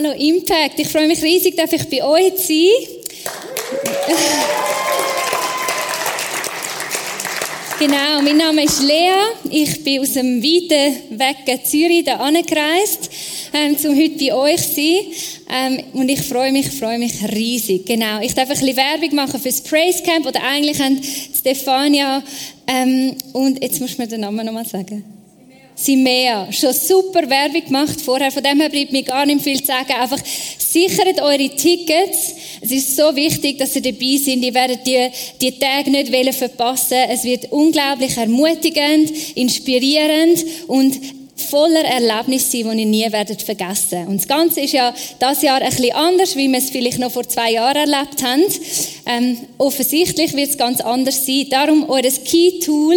Hallo Impact. Ich freue mich riesig, dass ich bei euch sein Genau, mein Name ist Lea. Ich bin aus dem weiten Weg Zürich da angereist, ähm, um heute bei euch zu sein. Ähm, und ich freue mich, freue mich riesig. Genau, ich darf ein bisschen Werbung machen für das Praise Camp, oder eigentlich haben Stefania ähm, und jetzt muss mir den Namen nochmal sagen. Simea. Schon super Werbung gemacht vorher. Von dem her bleibt mir gar nicht viel zu sagen. Einfach sichert eure Tickets. Es ist so wichtig, dass ihr dabei seid. Ihr werdet die, die Tage nicht verpassen. Es wird unglaublich ermutigend, inspirierend und voller Erlebnis sein, die ihr nie werdet vergessen. Und das Ganze ist ja das Jahr ein bisschen anders, wie wir es vielleicht noch vor zwei Jahren erlebt haben. Ähm, offensichtlich wird es ganz anders sein. Darum eures Key Tool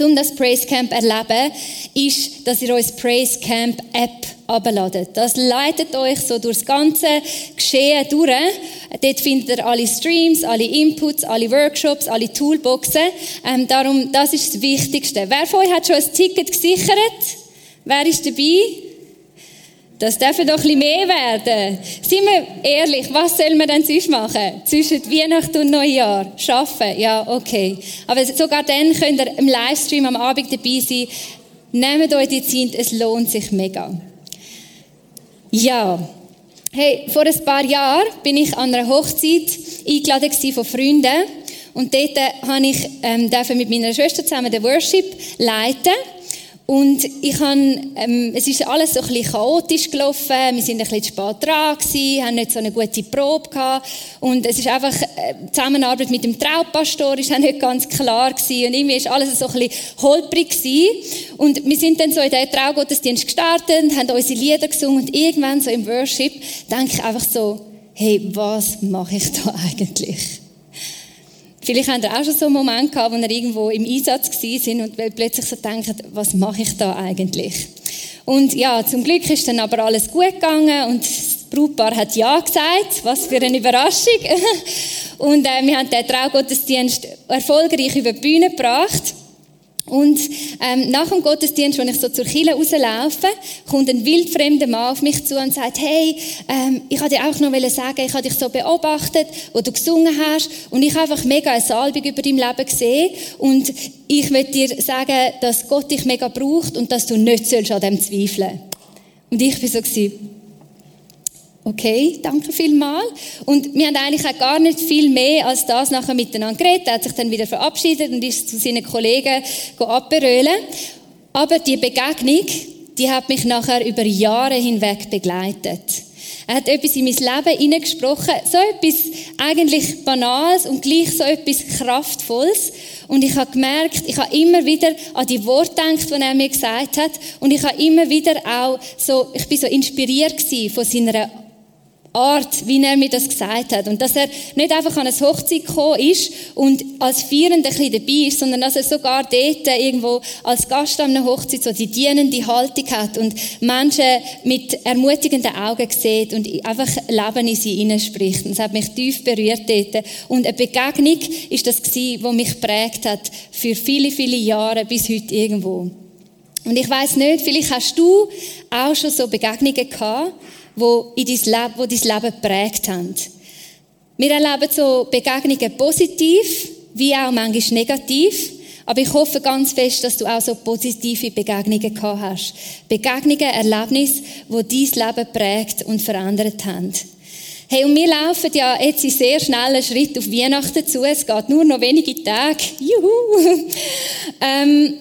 um das Praise Camp erleben, ist, dass ihr euch Praise Camp App abladet. Das leitet euch so durch das ganze Geschehen durch. Dort findet ihr alle Streams, alle Inputs, alle Workshops, alle Toolboxen. Ähm, darum, das ist das Wichtigste. Wer von euch hat schon ein Ticket gesichert? Wer ist dabei? Das dürfen doch bisschen mehr werden. Seien wir ehrlich, was soll man denn sonst machen? Zwischen Weihnachten und Neujahr? Schaffen? Ja, okay. Aber sogar dann könnt ihr im Livestream am Abend dabei sein. Nehmt euch die Zeit, es lohnt sich mega. Ja. Hey, vor ein paar Jahren bin ich an einer Hochzeit eingeladen von Freunden. Und dort habe ich ähm, mit meiner Schwester zusammen den Worship leiten. Und ich habe, ähm, es ist alles so ein bisschen chaotisch gelaufen. Wir sind ein bisschen spät dran gewesen, haben nicht so eine gute Probe gehabt. Und es ist einfach, äh, die Zusammenarbeit mit dem Traupastor ist auch nicht ganz klar gewesen. Und irgendwie ist alles so ein bisschen holprig gewesen. Und wir sind dann so in den Traugottesdienst gestartet, haben unsere Lieder gesungen und irgendwann so im Worship denke ich einfach so, hey, was mache ich da eigentlich? Vielleicht habt ihr auch schon so einen Moment gehabt, wo ihr irgendwo im Einsatz sind und plötzlich so denkt, was mache ich da eigentlich? Und ja, zum Glück ist dann aber alles gut gegangen und das Brautpaar hat Ja gesagt. Was für eine Überraschung. Und äh, wir haben den Traugottesdienst erfolgreich über die Bühne gebracht. Und ähm, nach dem Gottesdienst, wenn ich so zur Kirche rauslaufe, kommt ein wildfremder Mann auf mich zu und sagt, hey, ähm, ich wollte dir auch noch sagen, ich habe dich so beobachtet, wo du gesungen hast und ich habe einfach mega eine Salbung über dein Leben gesehen und ich möchte dir sagen, dass Gott dich mega braucht und dass du nicht sollst an dem zweifeln. Und ich bin so gewesen, Okay, danke vielmals. Und wir haben eigentlich auch gar nicht viel mehr als das nachher miteinander geredet. Er hat sich dann wieder verabschiedet und ist zu seinen Kollegen abberölen. Aber die Begegnung, die hat mich nachher über Jahre hinweg begleitet. Er hat etwas in mein Leben hineingesprochen, so etwas eigentlich Banales und gleich so etwas Kraftvolles. Und ich habe gemerkt, ich habe immer wieder an die Worte gedacht, die er mir gesagt hat. Und ich habe immer wieder auch so, ich bin so inspiriert von seiner Art, wie er mir das gesagt hat. Und dass er nicht einfach an eine Hochzeit gekommen ist und als Vierender ein bisschen dabei ist, sondern dass er sogar dort irgendwo als Gast an einer Hochzeit so die dienende Haltung hat und Menschen mit ermutigenden Augen sieht und einfach Leben in sie hineinspricht. Und das hat mich tief berührt dort. Und eine Begegnung ist das gewesen, die mich prägt hat für viele, viele Jahre bis heute irgendwo. Und ich weiß nicht, vielleicht hast du auch schon so Begegnungen gehabt, wo, in dein Leben, wo dein Leben geprägt haben. Wir erleben so Begegnungen positiv, wie auch manchmal negativ. Aber ich hoffe ganz fest, dass du auch so positive Begegnungen gehabt hast. Begegnungen, Erlebnisse, wo dein Leben prägt und verändert haben. Hey, und wir laufen ja jetzt in sehr schnellen Schritt auf Weihnachten zu. Es geht nur noch wenige Tage. Juhu! ähm,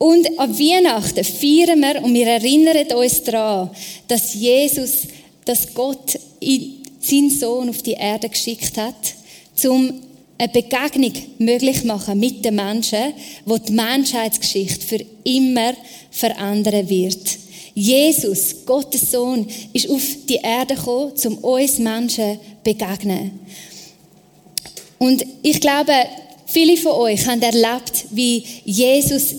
und an Weihnachten feiern wir und wir erinnern uns daran, dass Jesus, dass Gott seinen Sohn auf die Erde geschickt hat, um eine Begegnung möglich machen mit den Menschen, wo die Menschheitsgeschichte für immer verändern wird. Jesus, Gottes Sohn, ist auf die Erde gekommen, um uns Menschen zu begegnen. Und ich glaube, Viele von euch haben erlebt, wie Jesus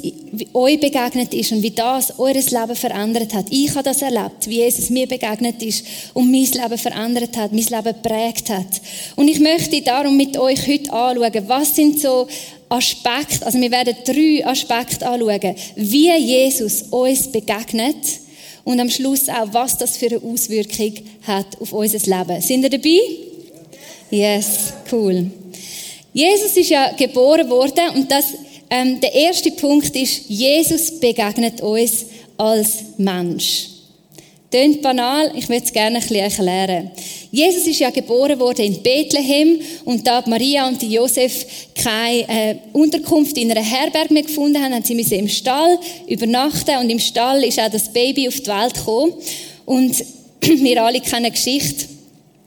euch begegnet ist und wie das eures Leben verändert hat. Ich habe das erlebt, wie Jesus mir begegnet ist und mein Leben verändert hat, mein Leben prägt hat. Und ich möchte darum mit euch heute anschauen, was sind so Aspekte, also wir werden drei Aspekte anschauen, wie Jesus uns begegnet und am Schluss auch, was das für eine Auswirkung hat auf unser Leben. Sind ihr dabei? Yes, cool. Jesus ist ja geboren worden und das, ähm, der erste Punkt ist, Jesus begegnet uns als Mensch. Tönt banal, ich würde es gerne ein bisschen erklären. Jesus ist ja geboren worden in Bethlehem und da Maria und Josef keine äh, Unterkunft in einer Herberge mehr gefunden haben, haben sie müssen im Stall übernachten und im Stall ist auch das Baby auf die Welt gekommen und wir alle kennen Geschichte.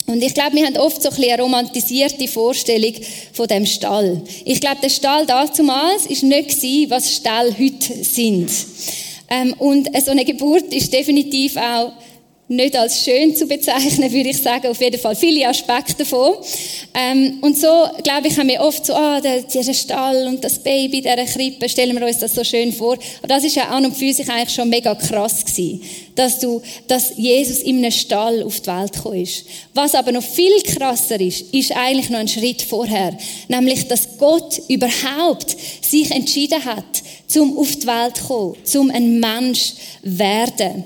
Und ich glaube, wir haben oft so ein bisschen eine romantisierte Vorstellung von dem Stall. Ich glaube, der Stall damals ist nicht was Stall heute sind. Ähm, und so eine Geburt ist definitiv auch nicht als schön zu bezeichnen, würde ich sagen. Auf jeden Fall viele Aspekte davon. Ähm, und so, glaube ich, haben wir oft so, ah, der, dieser Stall und das Baby, dieser Krippe, stellen wir uns das so schön vor. Aber das ist ja an und für sich eigentlich schon mega krass gewesen, dass du, dass Jesus in einem Stall auf die Welt gekommen ist. Was aber noch viel krasser ist, ist eigentlich noch ein Schritt vorher. Nämlich, dass Gott überhaupt sich entschieden hat, zum auf die Welt zu kommen, zum ein Mensch werden.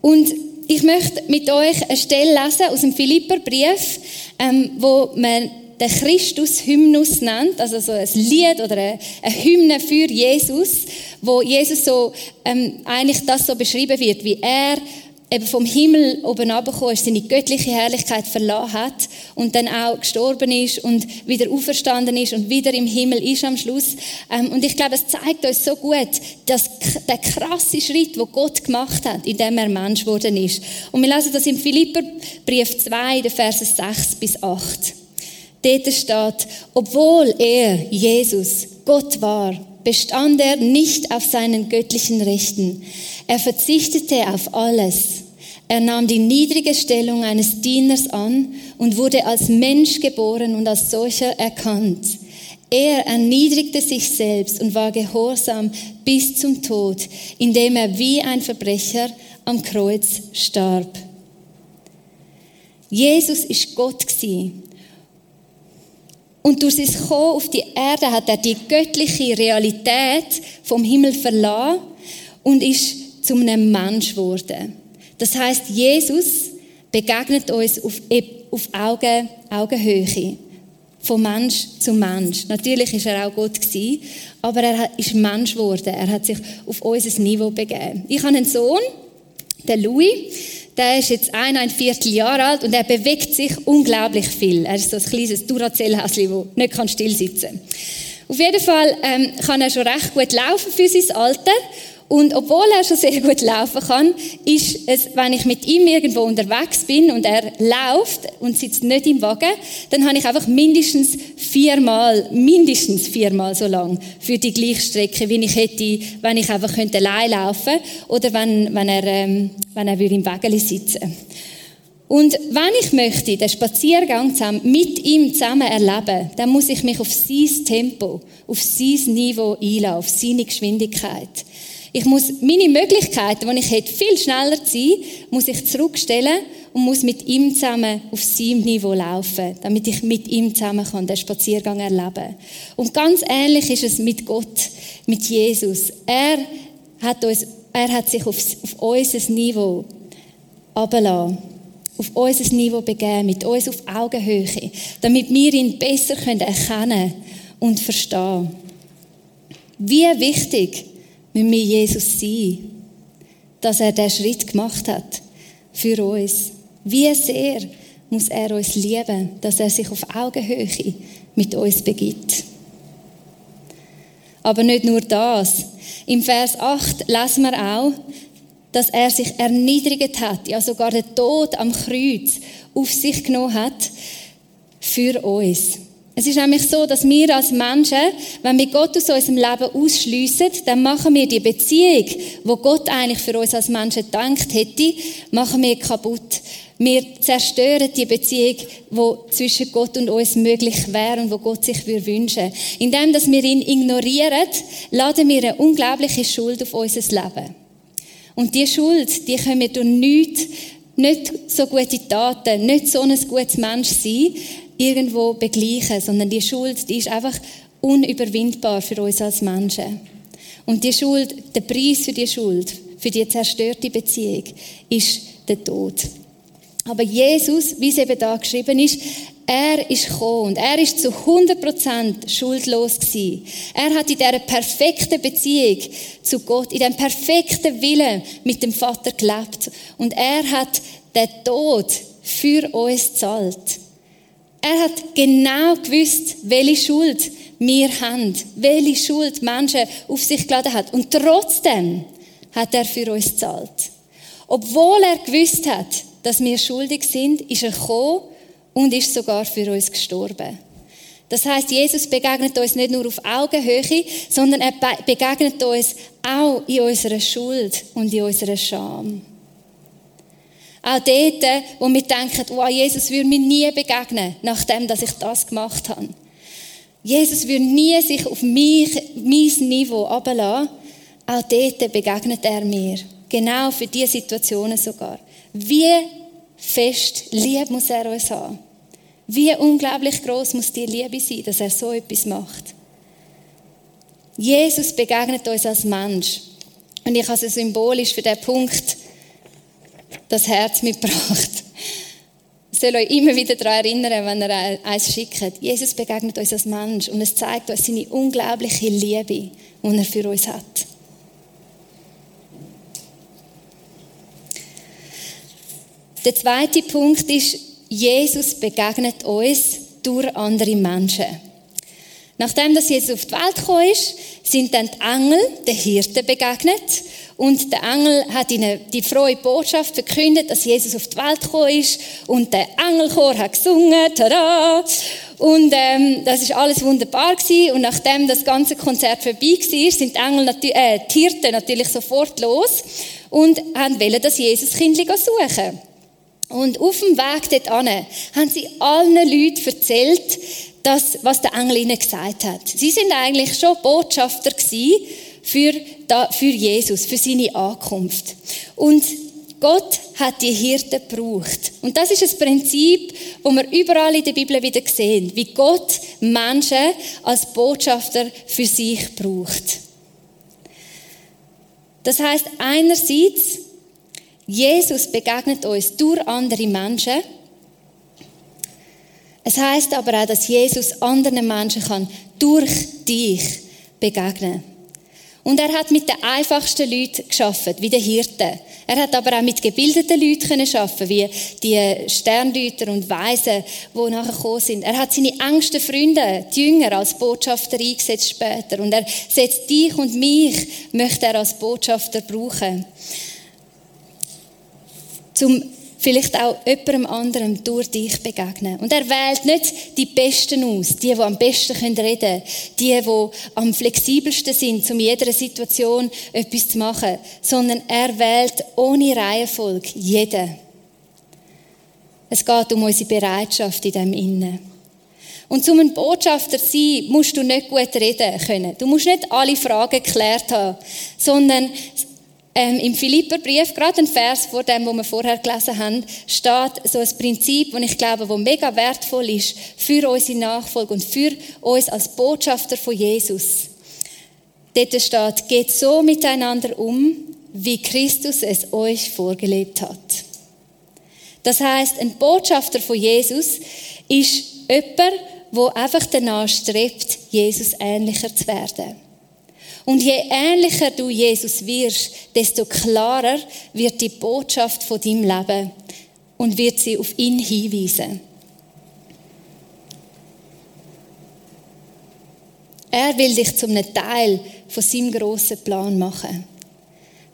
Und ich möchte mit euch eine Stelle lesen aus dem Philipperbrief, ähm, wo man den Christus-Hymnus nennt, also so ein Lied oder eine, Hymne für Jesus, wo Jesus so ähm, eigentlich das so beschrieben wird, wie er eben vom Himmel oben runtergekommen ist, seine göttliche Herrlichkeit verlassen hat und dann auch gestorben ist und wieder auferstanden ist und wieder im Himmel ist am Schluss. Ähm, und ich glaube, es zeigt uns so gut, dass der krasse Schritt, wo Gott gemacht hat, indem er Mensch geworden ist. Und wir lesen das im Philipperbrief 2, der Verse 6 bis 8. Dort steht, obwohl er, Jesus, Gott war, bestand er nicht auf seinen göttlichen Rechten. Er verzichtete auf alles. Er nahm die niedrige Stellung eines Dieners an und wurde als Mensch geboren und als solcher erkannt. Er erniedrigte sich selbst und war gehorsam bis zum Tod, indem er wie ein Verbrecher am Kreuz starb. Jesus ist Gott gewesen. Und durch sein Kommen auf die Erde hat er die göttliche Realität vom Himmel verlassen und ist zu einem Mensch geworden. Das heißt, Jesus begegnet uns auf, auf Augen, Augenhöhe. Von Mensch zu Mensch. Natürlich ist er auch Gott gewesen, aber er ist Mensch geworden. Er hat sich auf unser Niveau begeben. Ich habe einen Sohn, der Louis. Der ist jetzt ein, ein Vierteljahr alt und er bewegt sich unglaublich viel. Er ist so ein kleines Duracell-Häschen, das nicht still sitzen kann. Auf jeden Fall ähm, kann er schon recht gut laufen für sein Alter und obwohl er schon sehr gut laufen kann, ist es, wenn ich mit ihm irgendwo unterwegs bin und er läuft und sitzt nicht im Wagen, dann habe ich einfach mindestens viermal, mindestens viermal so lang für die gleiche Strecke, wie ich hätte, wenn ich einfach könnte allein laufen oder wenn, wenn er, ähm, wenn er im Wagen sitzen und wenn ich möchte den Spaziergang zusammen, mit ihm zusammen erleben, dann muss ich mich auf sein Tempo, auf sein Niveau einladen, auf seine Geschwindigkeit. Ich muss meine Möglichkeiten, die ich hätte, viel schneller sein, muss ich zurückstellen und muss mit ihm zusammen auf seinem Niveau laufen, damit ich mit ihm zusammen kann, den Spaziergang erleben Und ganz ähnlich ist es mit Gott, mit Jesus. Er hat, uns, er hat sich auf, auf unser Niveau abgelassen auf unser Niveau begeben, mit uns auf Augenhöhe, damit wir ihn besser erkennen können und verstehen. Wie wichtig müssen wir Jesus sein, dass er den Schritt gemacht hat für uns. Wie sehr muss er uns lieben, dass er sich auf Augenhöhe mit uns begibt. Aber nicht nur das. Im Vers 8 lesen wir auch, dass er sich erniedrigt hat, ja sogar den Tod am Kreuz auf sich genommen hat für uns. Es ist nämlich so, dass wir als Menschen, wenn wir Gott aus unserem Leben ausschliessen, dann machen wir die Beziehung, wo Gott eigentlich für uns als Menschen gedacht hätte, machen wir kaputt. Wir zerstören die Beziehung, wo zwischen Gott und uns möglich wäre und wo Gott sich wünschen würde. Indem, dass wir ihn ignorieren, laden wir eine unglaubliche Schuld auf unser Leben. Und die Schuld, die können wir durch nichts, nicht so gute Taten, nicht so ein gutes Mensch sein, irgendwo begleichen, sondern die Schuld, die ist einfach unüberwindbar für uns als Menschen. Und die Schuld, der Preis für die Schuld, für die zerstörte Beziehung, ist der Tod. Aber Jesus, wie es eben da geschrieben ist, er ist gekommen und er ist zu 100% schuldlos gewesen. Er hat in dieser perfekten Beziehung zu Gott, in diesem perfekten Willen mit dem Vater gelebt. Und er hat den Tod für uns zahlt. Er hat genau gewusst, welche Schuld wir haben, welche Schuld Menschen auf sich geladen hat. Und trotzdem hat er für uns zahlt. Obwohl er gewusst hat, dass wir schuldig sind, ist er gekommen und ist sogar für uns gestorben. Das heißt, Jesus begegnet uns nicht nur auf Augenhöhe, sondern er begegnet uns auch in unserer Schuld und in unserer Scham. Auch dort, wo wir denken, wow, Jesus würde mir nie begegnen, nachdem, dass ich das gemacht habe. Jesus würde nie sich auf mich, mein Niveau ablassen. Auch dort begegnet er mir. Genau für diese Situationen sogar. Wie fest Liebe muss er uns haben. Wie unglaublich groß muss die Liebe sein, dass er so etwas macht. Jesus begegnet uns als Mensch. Und ich habe es symbolisch für den Punkt das Herz mitgebracht. Ich soll euch immer wieder daran erinnern, wenn er eins schickt. Jesus begegnet uns als Mensch und es zeigt uns seine unglaubliche Liebe, die er für uns hat. Der zweite Punkt ist, Jesus begegnet uns durch andere Menschen. Nachdem das Jesus auf die Welt gekommen ist, sind dann die Engel den Hirten begegnet und der Engel hat ihnen die frohe Botschaft verkündet, dass Jesus auf die Welt gekommen ist und der Engelchor hat gesungen, tada! Und ähm, das ist alles wunderbar gewesen. Und nachdem das ganze Konzert vorbei war, sind die, Engel äh, die Hirten natürlich sofort los und haben wollen das Jesus-Kind suchen. Und auf dem Weg dorthin haben sie allen Leuten erzählt, das, was der Engel ihnen gesagt hat. Sie sind eigentlich schon Botschafter für, für Jesus, für seine Ankunft. Und Gott hat die Hirten gebraucht. Und das ist ein Prinzip, wo wir überall in der Bibel wieder sehen, wie Gott Menschen als Botschafter für sich braucht. Das heißt einerseits Jesus begegnet uns durch andere Menschen. Es heißt aber auch, dass Jesus anderen Menschen kann durch dich begegnen. Und er hat mit den einfachsten Leuten geschaffen, wie der Hirte. Er hat aber auch mit gebildeten Leuten schaffen, wie die Sterndeuter und Weisen, die nachher gekommen sind. Er hat seine engsten Freunde, die Jünger, als Botschafter eingesetzt später. Und er setzt dich und mich, möchte er als Botschafter brauchen zum vielleicht auch jemandem anderem durch dich begegnen. Und er wählt nicht die Besten aus, die, die am besten reden können, die, die am flexibelsten sind, um in jeder Situation etwas zu machen, sondern er wählt ohne Reihenfolge jeden. Es geht um unsere Bereitschaft in dem Innen. Und zum ein Botschafter zu sein, musst du nicht gut reden können. Du musst nicht alle Fragen geklärt haben, sondern ähm, Im Philipperbrief, gerade ein Vers vor dem, wo wir vorher gelesen haben, steht so ein Prinzip, das ich glaube, wo mega wertvoll ist für unsere Nachfolge und für uns als Botschafter von Jesus. Dort steht, geht so miteinander um, wie Christus es euch vorgelebt hat. Das heißt, ein Botschafter von Jesus ist jemand, der einfach danach strebt, Jesus ähnlicher zu werden. Und je ähnlicher du Jesus wirst, desto klarer wird die Botschaft von deinem Leben und wird sie auf ihn hinweisen. Er will dich zum Teil von seinem grossen Plan machen.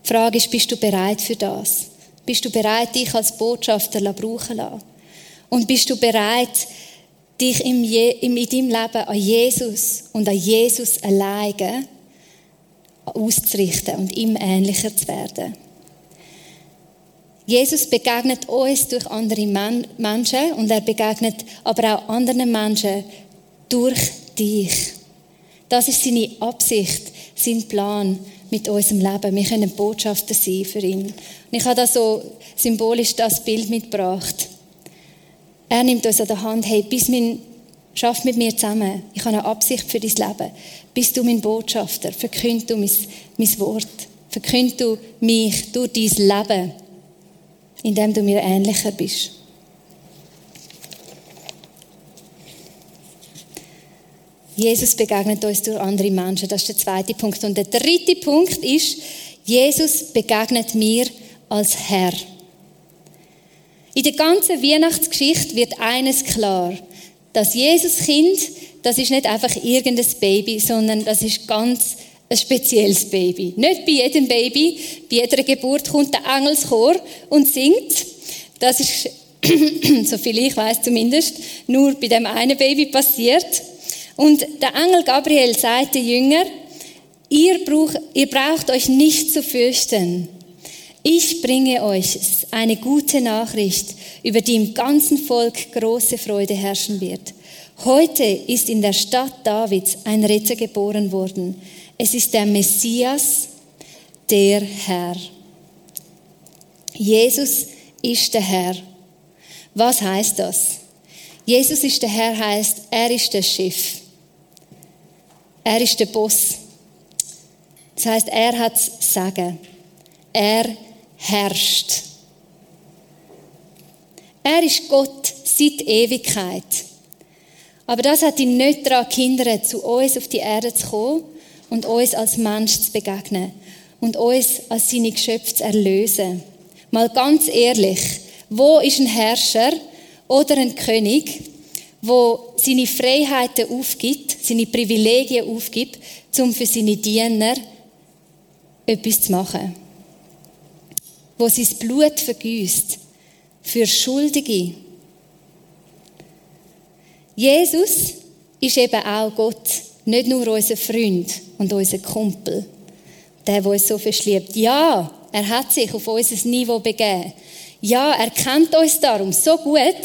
Die Frage ist, bist du bereit für das? Bist du bereit, dich als Botschafter zu brauchen lassen? Und bist du bereit, dich in deinem Leben an Jesus und an Jesus alleine auszurichten und ihm ähnlicher zu werden. Jesus begegnet uns durch andere Menschen und er begegnet aber auch anderen Menschen durch dich. Das ist seine Absicht, sein Plan mit unserem Leben. Wir können Botschafter sein für ihn. Und ich habe da so symbolisch das Bild mitgebracht. Er nimmt uns an der Hand, hey, bis mein Schaff mit mir zusammen. Ich habe eine Absicht für dein Leben. Bist du mein Botschafter? Verkünd du mein, mein Wort. Verkünd du mich durch dein Leben, indem du mir ähnlicher bist. Jesus begegnet uns durch andere Menschen. Das ist der zweite Punkt. Und der dritte Punkt ist, Jesus begegnet mir als Herr. In der ganzen Weihnachtsgeschichte wird eines klar. Das Jesuskind, das ist nicht einfach irgendein Baby, sondern das ist ganz ein spezielles Baby. Nicht bei jedem Baby, bei jeder Geburt kommt der Engelschor und singt. Das ist, so viel ich weiß zumindest, nur bei dem einen Baby passiert. Und der Engel Gabriel sagt den Jünger, ihr, braucht, ihr braucht euch nicht zu fürchten. Ich bringe euch eine gute Nachricht, über die im ganzen Volk große Freude herrschen wird. Heute ist in der Stadt Davids ein Retter geboren worden. Es ist der Messias, der Herr. Jesus ist der Herr. Was heißt das? Jesus ist der Herr heißt, er ist der Chef. Er ist der Boss. Das heißt, er hat Sagen. Er herrscht. Er ist Gott seit Ewigkeit. Aber das hat ihn nicht daran gehindert, zu uns auf die Erde zu kommen und uns als Mensch zu begegnen und uns als seine Geschöpfe zu erlösen. Mal ganz ehrlich, wo ist ein Herrscher oder ein König, wo seine Freiheiten aufgibt, seine Privilegien aufgibt, um für seine Diener etwas zu machen? Wo sein Blut vergüßt für Schuldige. Jesus ist eben auch Gott, nicht nur unser Freund und unser Kumpel, der, der uns so verschliebt. Ja, er hat sich auf unser Niveau begeben. Ja, er kennt uns darum so gut,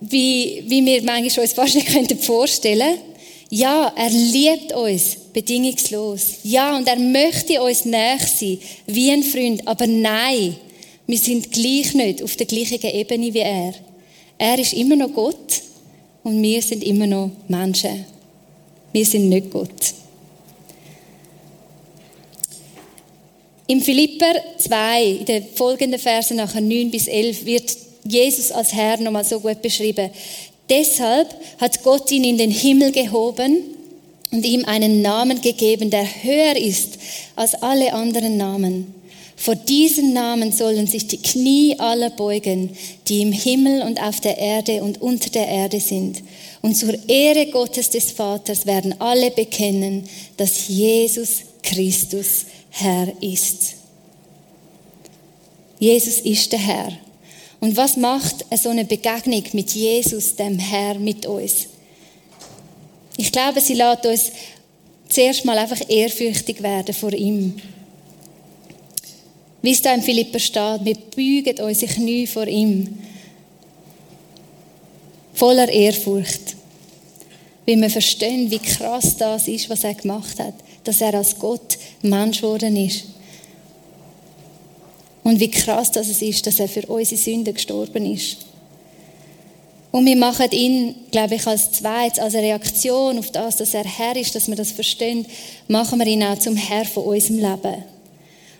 wie, wie wir manchmal uns fast nicht vorstellen können. Ja, er liebt uns bedingungslos. Ja, und er möchte uns näher sein, wie ein Freund. Aber nein, wir sind gleich nicht auf der gleichen Ebene wie er. Er ist immer noch Gott und wir sind immer noch Menschen. Wir sind nicht Gott. Im Philipper 2, in den folgenden Versen nachher 9 bis 11, wird Jesus als Herr nochmal so gut beschrieben. Deshalb hat Gott ihn in den Himmel gehoben und ihm einen Namen gegeben, der höher ist als alle anderen Namen. Vor diesen Namen sollen sich die Knie aller beugen, die im Himmel und auf der Erde und unter der Erde sind. Und zur Ehre Gottes des Vaters werden alle bekennen, dass Jesus Christus Herr ist. Jesus ist der Herr. Und was macht so eine Begegnung mit Jesus, dem Herr, mit uns? Ich glaube, sie lässt uns zuerst mal einfach ehrfürchtig werden vor ihm. Wie es da im Philipper steht, wir beugen unsere Knie vor ihm. Voller Ehrfurcht. Weil wir verstehen, wie krass das ist, was er gemacht hat. Dass er als Gott Mensch geworden ist. Und wie krass das ist, dass er für unsere Sünden gestorben ist. Und wir machen ihn, glaube ich, als zweites, als Reaktion auf das, dass er Herr ist, dass wir das verstehen, machen wir ihn auch zum Herr von unserem Leben.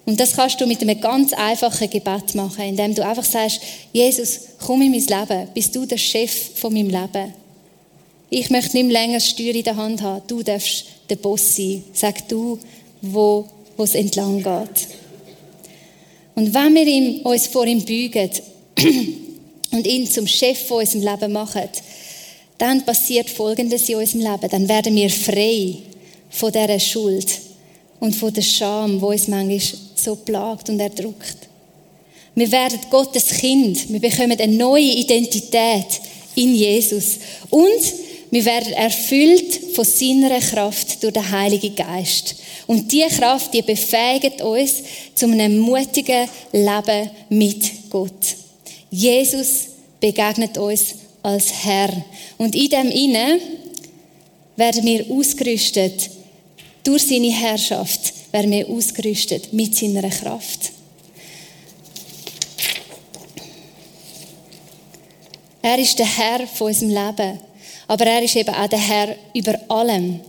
Und das kannst du mit einem ganz einfachen Gebet machen, indem du einfach sagst, Jesus, komm in mein Leben, bist du der Chef von meinem Leben. Ich möchte nicht länger das Steuer in der Hand haben, du darfst der Boss sein. Sag du, wo es entlang geht. Und wenn wir ihm, uns vor ihm beugen und ihn zum Chef von unserem Leben machen, dann passiert Folgendes in unserem Leben. Dann werden wir frei von dieser Schuld und von der Scham, wo uns manchmal so plagt und erdrückt. Wir werden Gottes Kind. Wir bekommen eine neue Identität in Jesus. Und wir werden erfüllt von seiner Kraft durch den Heiligen Geist. Und diese Kraft, die befähigt uns zu einem mutigen Leben mit Gott. Jesus begegnet uns als Herr. Und in dem Inne werden wir ausgerüstet durch seine Herrschaft, werden wir ausgerüstet mit seiner Kraft. Er ist der Herr von unserem Leben. Aber er ist eben auch der Herr über allem.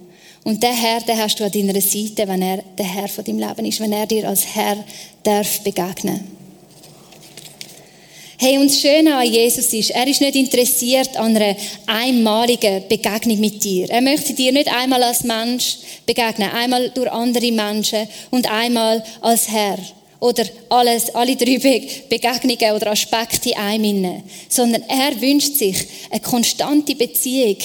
Und der Herr, den hast du an deiner Seite, wenn er der Herr von deinem Leben ist, wenn er dir als Herr darf begegnen. Hey, und das Schöne an Jesus ist, er ist nicht interessiert an einer einmaligen Begegnung mit dir. Er möchte dir nicht einmal als Mensch begegnen, einmal durch andere Menschen und einmal als Herr oder alles, alle drei Begegnungen oder Aspekte einminnen, sondern er wünscht sich eine konstante Beziehung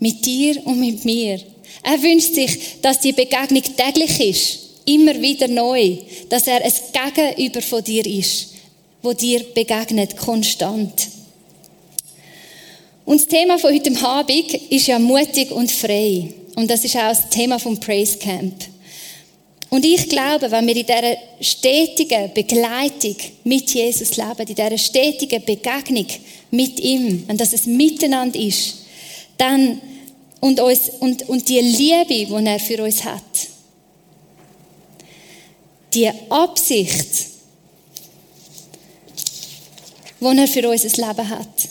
mit dir und mit mir. Er wünscht sich, dass die Begegnung täglich ist, immer wieder neu, dass er ein Gegenüber von dir ist wo dir begegnet, konstant. Und das Thema von heute Abend ist ja mutig und frei. Und das ist auch das Thema vom Praise Camp. Und ich glaube, wenn wir in dieser stetigen Begleitung mit Jesus leben, in dieser stetigen Begegnung mit ihm, wenn das ein Miteinander ist, dann und, uns, und, und die Liebe, die er für uns hat, die Absicht, die er für unser Leben hat.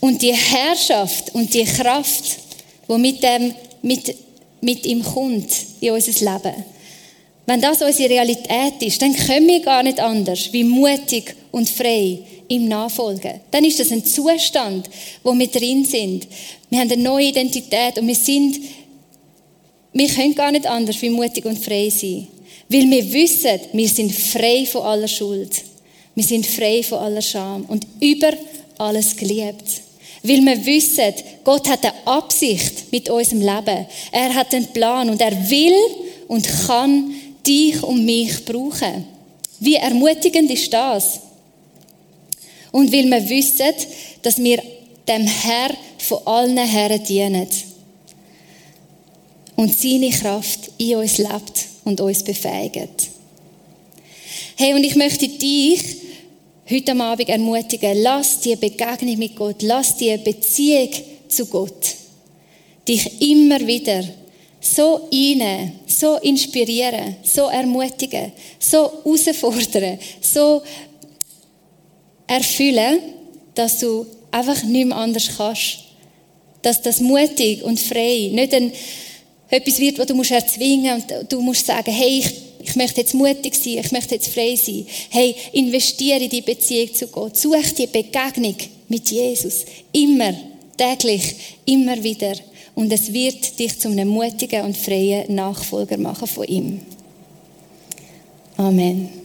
Und die Herrschaft und die Kraft, die mit, dem, mit, mit ihm kommt in unser Leben. Wenn das unsere Realität ist, dann können wir gar nicht anders wie mutig und frei ihm nachfolgen. Dann ist das ein Zustand, wo wir drin sind. Wir haben eine neue Identität und wir sind, wir können gar nicht anders wie mutig und frei sein. Weil wir wissen, wir sind frei von aller Schuld. Wir sind frei von aller Scham und über alles geliebt. Weil wir wissen, Gott hat eine Absicht mit unserem Leben. Er hat einen Plan und er will und kann dich und mich brauchen. Wie ermutigend ist das? Und weil wir wissen, dass wir dem Herr von allen Herren dienen. Und seine Kraft in uns lebt und uns befähigt. Hey, und ich möchte dich heute Abend ermutigen, lass die Begegnung mit Gott, lass die Beziehung zu Gott dich immer wieder so einnehmen, so inspirieren, so ermutigen, so herausfordern, so erfüllen, dass du einfach nicht mehr anders kannst. Dass das mutig und frei nicht ein, etwas wird, was du musst erzwingen und du musst sagen, hey, ich ich möchte jetzt mutig sein, ich möchte jetzt frei sein. Hey, investiere in die Beziehung zu Gott. Such die Begegnung mit Jesus. Immer, täglich, immer wieder. Und es wird dich zu einem mutigen und freien Nachfolger machen von ihm. Amen.